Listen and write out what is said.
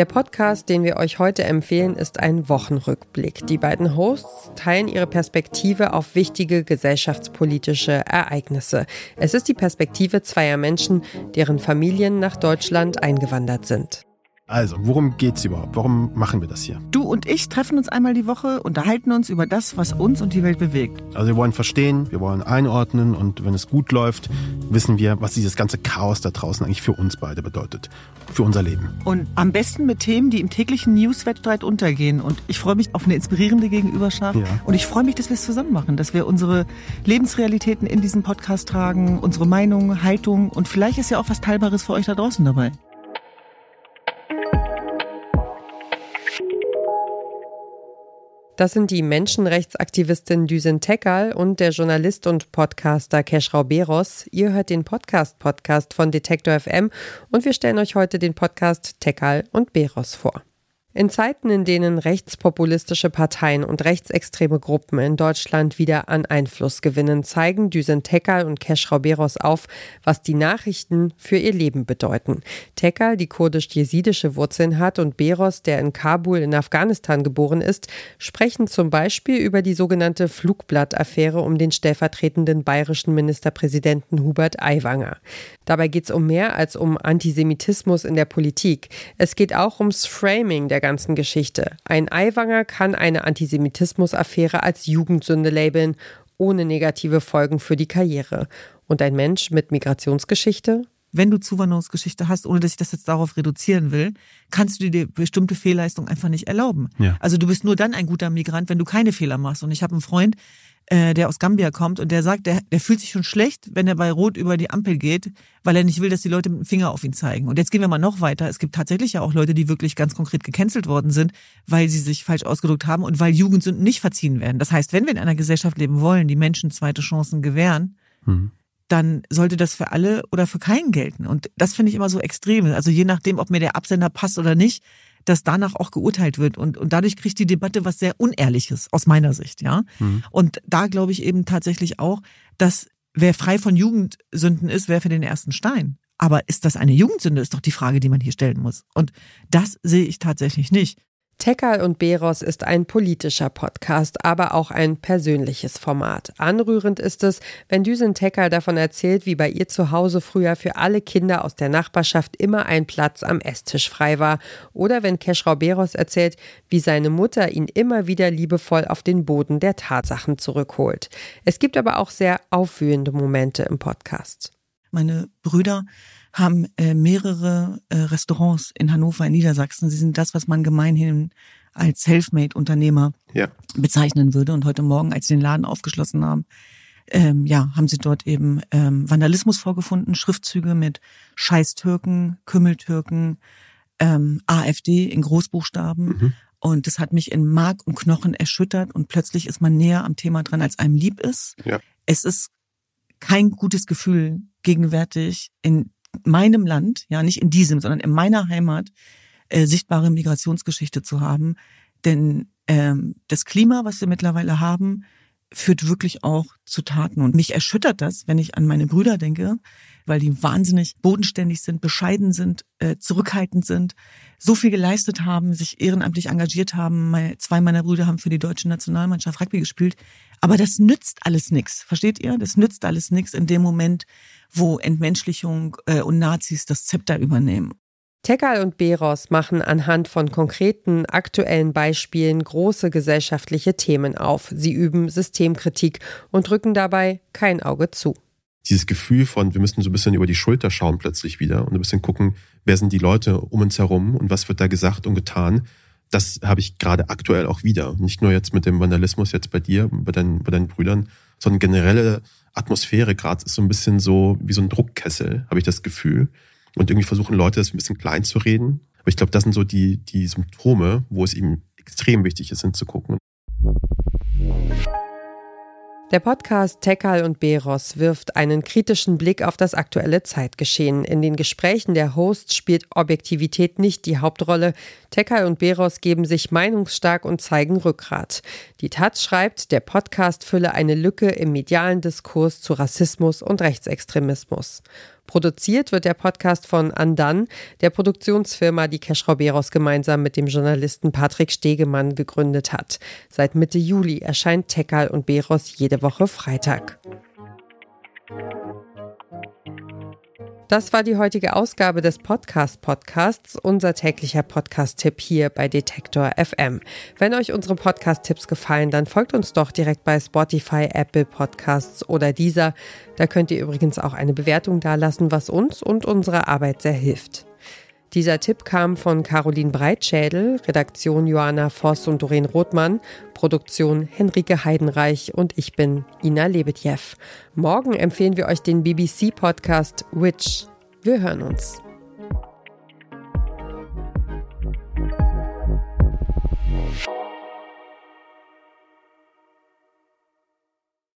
Der Podcast, den wir euch heute empfehlen, ist ein Wochenrückblick. Die beiden Hosts teilen ihre Perspektive auf wichtige gesellschaftspolitische Ereignisse. Es ist die Perspektive zweier Menschen, deren Familien nach Deutschland eingewandert sind. Also, worum geht's überhaupt? Warum machen wir das hier? Du und ich treffen uns einmal die Woche, unterhalten uns über das, was uns und die Welt bewegt. Also wir wollen verstehen, wir wollen einordnen und wenn es gut läuft, wissen wir, was dieses ganze Chaos da draußen eigentlich für uns beide bedeutet, für unser Leben. Und am besten mit Themen, die im täglichen Newswettstreit untergehen. Und ich freue mich auf eine inspirierende Gegenüberschaft. Ja. Und ich freue mich, dass wir es zusammen machen, dass wir unsere Lebensrealitäten in diesen Podcast tragen, unsere Meinung, Haltung und vielleicht ist ja auch was Teilbares für euch da draußen dabei. Das sind die Menschenrechtsaktivistin Düsen Tekal und der Journalist und Podcaster Keschrau Beros. Ihr hört den Podcast-Podcast von Detektor FM und wir stellen euch heute den Podcast Tekal und Beros vor. In Zeiten, in denen rechtspopulistische Parteien und rechtsextreme Gruppen in Deutschland wieder an Einfluss gewinnen, zeigen Düsen Tekal und Kesh Rauberos auf, was die Nachrichten für ihr Leben bedeuten. Tekal, die kurdisch-jesidische Wurzeln hat, und Beros, der in Kabul in Afghanistan geboren ist, sprechen zum Beispiel über die sogenannte Flugblattaffäre um den stellvertretenden bayerischen Ministerpräsidenten Hubert Aiwanger. Dabei geht es um mehr als um Antisemitismus in der Politik. Es geht auch ums Framing der ganzen Geschichte. Ein Aiwanger kann eine Antisemitismus-Affäre als Jugendsünde labeln, ohne negative Folgen für die Karriere. Und ein Mensch mit Migrationsgeschichte? Wenn du Zuwanderungsgeschichte hast, ohne dass ich das jetzt darauf reduzieren will, kannst du dir bestimmte Fehlleistungen einfach nicht erlauben. Ja. Also du bist nur dann ein guter Migrant, wenn du keine Fehler machst. Und ich habe einen Freund, äh, der aus Gambia kommt und der sagt, der, der fühlt sich schon schlecht, wenn er bei Rot über die Ampel geht, weil er nicht will, dass die Leute mit dem Finger auf ihn zeigen. Und jetzt gehen wir mal noch weiter. Es gibt tatsächlich ja auch Leute, die wirklich ganz konkret gecancelt worden sind, weil sie sich falsch ausgedrückt haben und weil Jugendsünden nicht verziehen werden. Das heißt, wenn wir in einer Gesellschaft leben wollen, die Menschen zweite Chancen gewähren, mhm dann sollte das für alle oder für keinen gelten. Und das finde ich immer so extrem. Also je nachdem, ob mir der Absender passt oder nicht, dass danach auch geurteilt wird. Und, und dadurch kriegt die Debatte was sehr Unehrliches aus meiner Sicht, ja. Mhm. Und da glaube ich eben tatsächlich auch, dass wer frei von Jugendsünden ist, werfe den ersten Stein. Aber ist das eine Jugendsünde, ist doch die Frage, die man hier stellen muss. Und das sehe ich tatsächlich nicht. Tekal und Beros ist ein politischer Podcast, aber auch ein persönliches Format. Anrührend ist es, wenn Düsen Tekal davon erzählt, wie bei ihr zu Hause früher für alle Kinder aus der Nachbarschaft immer ein Platz am Esstisch frei war. Oder wenn Keschrau Beros erzählt, wie seine Mutter ihn immer wieder liebevoll auf den Boden der Tatsachen zurückholt. Es gibt aber auch sehr aufwühlende Momente im Podcast. Meine Brüder haben äh, mehrere äh, Restaurants in Hannover, in Niedersachsen. Sie sind das, was man gemeinhin als Selfmade-Unternehmer ja. bezeichnen würde. Und heute Morgen, als sie den Laden aufgeschlossen haben, ähm, ja, haben sie dort eben ähm, Vandalismus vorgefunden, Schriftzüge mit Scheiß-Türken, Kümmeltürken, ähm, AfD in Großbuchstaben. Mhm. Und das hat mich in Mark und Knochen erschüttert und plötzlich ist man näher am Thema dran, als einem lieb ist. Ja. Es ist kein gutes Gefühl gegenwärtig in meinem Land, ja nicht in diesem, sondern in meiner Heimat, äh, sichtbare Migrationsgeschichte zu haben. Denn ähm, das Klima, was wir mittlerweile haben, führt wirklich auch zu Taten. Und mich erschüttert das, wenn ich an meine Brüder denke, weil die wahnsinnig bodenständig sind, bescheiden sind, äh, zurückhaltend sind, so viel geleistet haben, sich ehrenamtlich engagiert haben. Zwei meiner Brüder haben für die deutsche Nationalmannschaft Rugby gespielt. Aber das nützt alles nichts. Versteht ihr? Das nützt alles nichts in dem Moment, wo Entmenschlichung äh, und Nazis das Zepter übernehmen. Tekal und Beros machen anhand von konkreten, aktuellen Beispielen große gesellschaftliche Themen auf. Sie üben Systemkritik und drücken dabei kein Auge zu. Dieses Gefühl von, wir müssen so ein bisschen über die Schulter schauen plötzlich wieder und ein bisschen gucken, wer sind die Leute um uns herum und was wird da gesagt und getan, das habe ich gerade aktuell auch wieder. Nicht nur jetzt mit dem Vandalismus jetzt bei dir, bei deinen, bei deinen Brüdern, sondern generelle Atmosphäre gerade ist so ein bisschen so wie so ein Druckkessel, habe ich das Gefühl. Und irgendwie versuchen Leute das ein bisschen klein zu reden. Aber ich glaube, das sind so die, die Symptome, wo es ihm extrem wichtig ist, hinzugucken. Der Podcast Tekal und Beros wirft einen kritischen Blick auf das aktuelle Zeitgeschehen. In den Gesprächen der Hosts spielt Objektivität nicht die Hauptrolle. Tekal und Beros geben sich meinungsstark und zeigen Rückgrat. Die Taz schreibt, der Podcast fülle eine Lücke im medialen Diskurs zu Rassismus und Rechtsextremismus. Produziert wird der Podcast von Andan, der Produktionsfirma, die Keschrau Beros gemeinsam mit dem Journalisten Patrick Stegemann gegründet hat. Seit Mitte Juli erscheint Tekal und Beros jede Woche Freitag. Das war die heutige Ausgabe des Podcast Podcasts, unser täglicher Podcast-Tipp hier bei Detektor FM. Wenn euch unsere Podcast-Tipps gefallen, dann folgt uns doch direkt bei Spotify, Apple Podcasts oder dieser. Da könnt ihr übrigens auch eine Bewertung dalassen, was uns und unserer Arbeit sehr hilft. Dieser Tipp kam von Caroline Breitschädel, Redaktion Johanna Voss und Doreen Rothmann, Produktion Henrike Heidenreich und ich bin Ina Lebetjew. Morgen empfehlen wir euch den BBC-Podcast Witch. Wir hören uns.